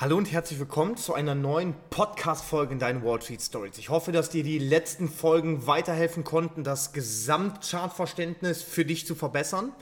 Hallo und herzlich willkommen zu einer neuen Podcast-Folge in deinen Wall Street Stories. Ich hoffe, dass dir die letzten Folgen weiterhelfen konnten, das Gesamtchartverständnis für dich zu verbessern.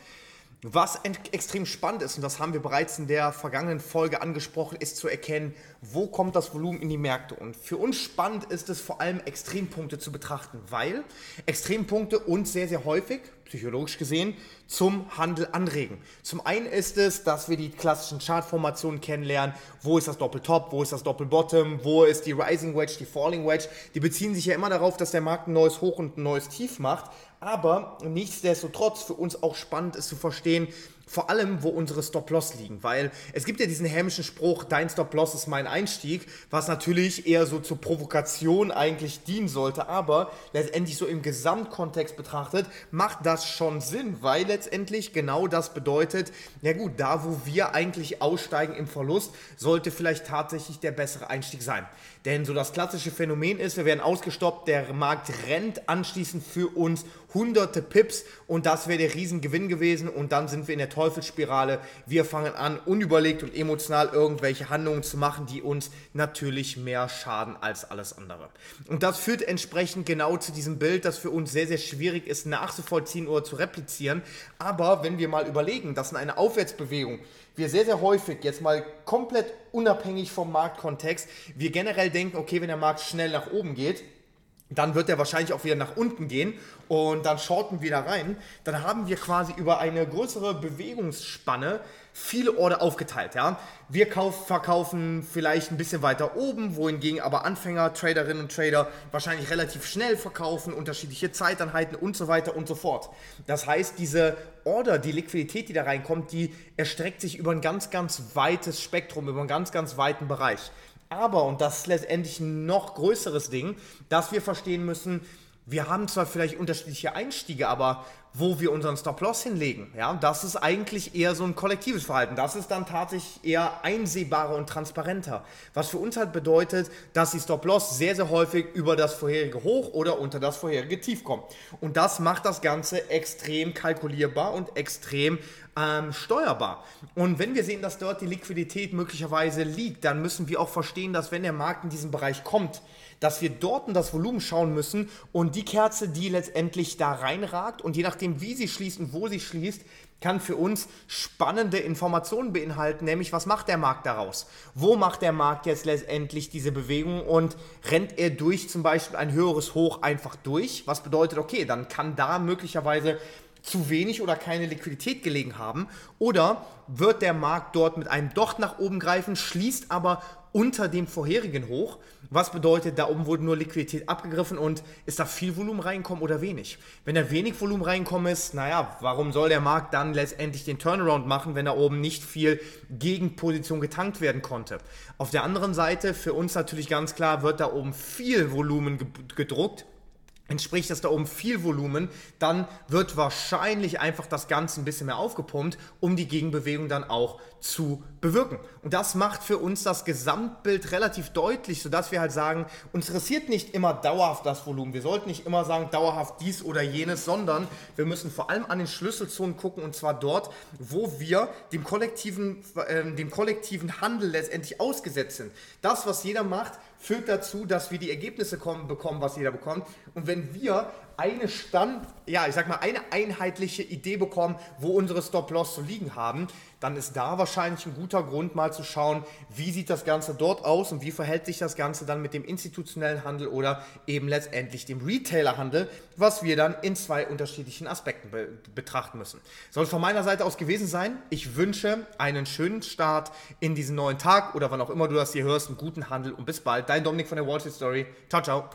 Was extrem spannend ist, und das haben wir bereits in der vergangenen Folge angesprochen, ist zu erkennen, wo kommt das Volumen in die Märkte. Und für uns spannend ist es vor allem Extrempunkte zu betrachten, weil Extrempunkte uns sehr, sehr häufig, psychologisch gesehen, zum Handel anregen. Zum einen ist es, dass wir die klassischen Chartformationen kennenlernen. Wo ist das Doppeltop? Wo ist das Doppelbottom? Wo ist die Rising Wedge, die Falling Wedge? Die beziehen sich ja immer darauf, dass der Markt ein neues Hoch und ein neues Tief macht. Aber nichtsdestotrotz für uns auch spannend ist zu verstehen, vor allem, wo unsere Stop-Loss liegen, weil es gibt ja diesen hämischen Spruch, dein Stop-Loss ist mein Einstieg, was natürlich eher so zur Provokation eigentlich dienen sollte, aber letztendlich so im Gesamtkontext betrachtet macht das schon Sinn, weil letztendlich genau das bedeutet, ja gut, da wo wir eigentlich aussteigen im Verlust, sollte vielleicht tatsächlich der bessere Einstieg sein. Denn so das klassische Phänomen ist, wir werden ausgestoppt, der Markt rennt anschließend für uns hunderte Pips und das wäre der Riesengewinn gewesen und dann sind wir in der Teufelsspirale. Wir fangen an, unüberlegt und emotional irgendwelche Handlungen zu machen, die uns natürlich mehr schaden als alles andere. Und das führt entsprechend genau zu diesem Bild, das für uns sehr, sehr schwierig ist nachzuvollziehen oder zu replizieren. Aber wenn wir mal überlegen, dass in einer Aufwärtsbewegung wir sehr, sehr häufig, jetzt mal komplett unabhängig vom Marktkontext, wir generell denken, okay, wenn der Markt schnell nach oben geht, dann wird er wahrscheinlich auch wieder nach unten gehen und dann shorten wir da rein. Dann haben wir quasi über eine größere Bewegungsspanne viele Order aufgeteilt. Ja? Wir kauf, verkaufen vielleicht ein bisschen weiter oben, wohingegen aber Anfänger, Traderinnen und Trader wahrscheinlich relativ schnell verkaufen, unterschiedliche Zeiteinheiten und so weiter und so fort. Das heißt, diese Order, die Liquidität, die da reinkommt, die erstreckt sich über ein ganz, ganz weites Spektrum, über einen ganz, ganz weiten Bereich. Aber, und das ist letztendlich ein noch größeres Ding, dass wir verstehen müssen, wir haben zwar vielleicht unterschiedliche Einstiege, aber wo wir unseren Stop-Loss hinlegen, ja, das ist eigentlich eher so ein kollektives Verhalten. Das ist dann tatsächlich eher einsehbarer und transparenter. Was für uns halt bedeutet, dass die Stop-Loss sehr, sehr häufig über das vorherige Hoch oder unter das vorherige Tief kommt. Und das macht das Ganze extrem kalkulierbar und extrem ähm, steuerbar. Und wenn wir sehen, dass dort die Liquidität möglicherweise liegt, dann müssen wir auch verstehen, dass wenn der Markt in diesen Bereich kommt, dass wir dort in das Volumen schauen müssen und die Kerze, die letztendlich da reinragt und je nachdem, wie sie schließt und wo sie schließt, kann für uns spannende Informationen beinhalten, nämlich was macht der Markt daraus? Wo macht der Markt jetzt letztendlich diese Bewegung und rennt er durch zum Beispiel ein höheres Hoch einfach durch? Was bedeutet, okay, dann kann da möglicherweise zu wenig oder keine Liquidität gelegen haben? Oder wird der Markt dort mit einem Docht nach oben greifen, schließt aber unter dem vorherigen Hoch? Was bedeutet, da oben wurde nur Liquidität abgegriffen und ist da viel Volumen reinkommen oder wenig? Wenn da wenig Volumen reinkommen ist, naja, warum soll der Markt dann letztendlich den Turnaround machen, wenn da oben nicht viel Gegenposition getankt werden konnte? Auf der anderen Seite, für uns natürlich ganz klar, wird da oben viel Volumen gedruckt entspricht das da oben viel Volumen, dann wird wahrscheinlich einfach das Ganze ein bisschen mehr aufgepumpt, um die Gegenbewegung dann auch zu bewirken. Und das macht für uns das Gesamtbild relativ deutlich, sodass wir halt sagen, uns interessiert nicht immer dauerhaft das Volumen. Wir sollten nicht immer sagen, dauerhaft dies oder jenes, sondern wir müssen vor allem an den Schlüsselzonen gucken und zwar dort, wo wir dem kollektiven, äh, dem kollektiven Handel letztendlich ausgesetzt sind. Das, was jeder macht, führt dazu, dass wir die Ergebnisse kommen, bekommen, was jeder bekommt. Und wenn wir eine Stand, ja, ich sag mal, eine einheitliche Idee bekommen, wo unsere Stop-Loss zu liegen haben, dann ist da wahrscheinlich ein guter Grund, mal zu schauen, wie sieht das Ganze dort aus und wie verhält sich das Ganze dann mit dem institutionellen Handel oder eben letztendlich dem Retailer-Handel, was wir dann in zwei unterschiedlichen Aspekten be betrachten müssen. Soll es von meiner Seite aus gewesen sein. Ich wünsche einen schönen Start in diesen neuen Tag oder wann auch immer du das hier hörst, einen guten Handel und bis bald. Dein Dominik von der Wall Street Story. Ciao, ciao.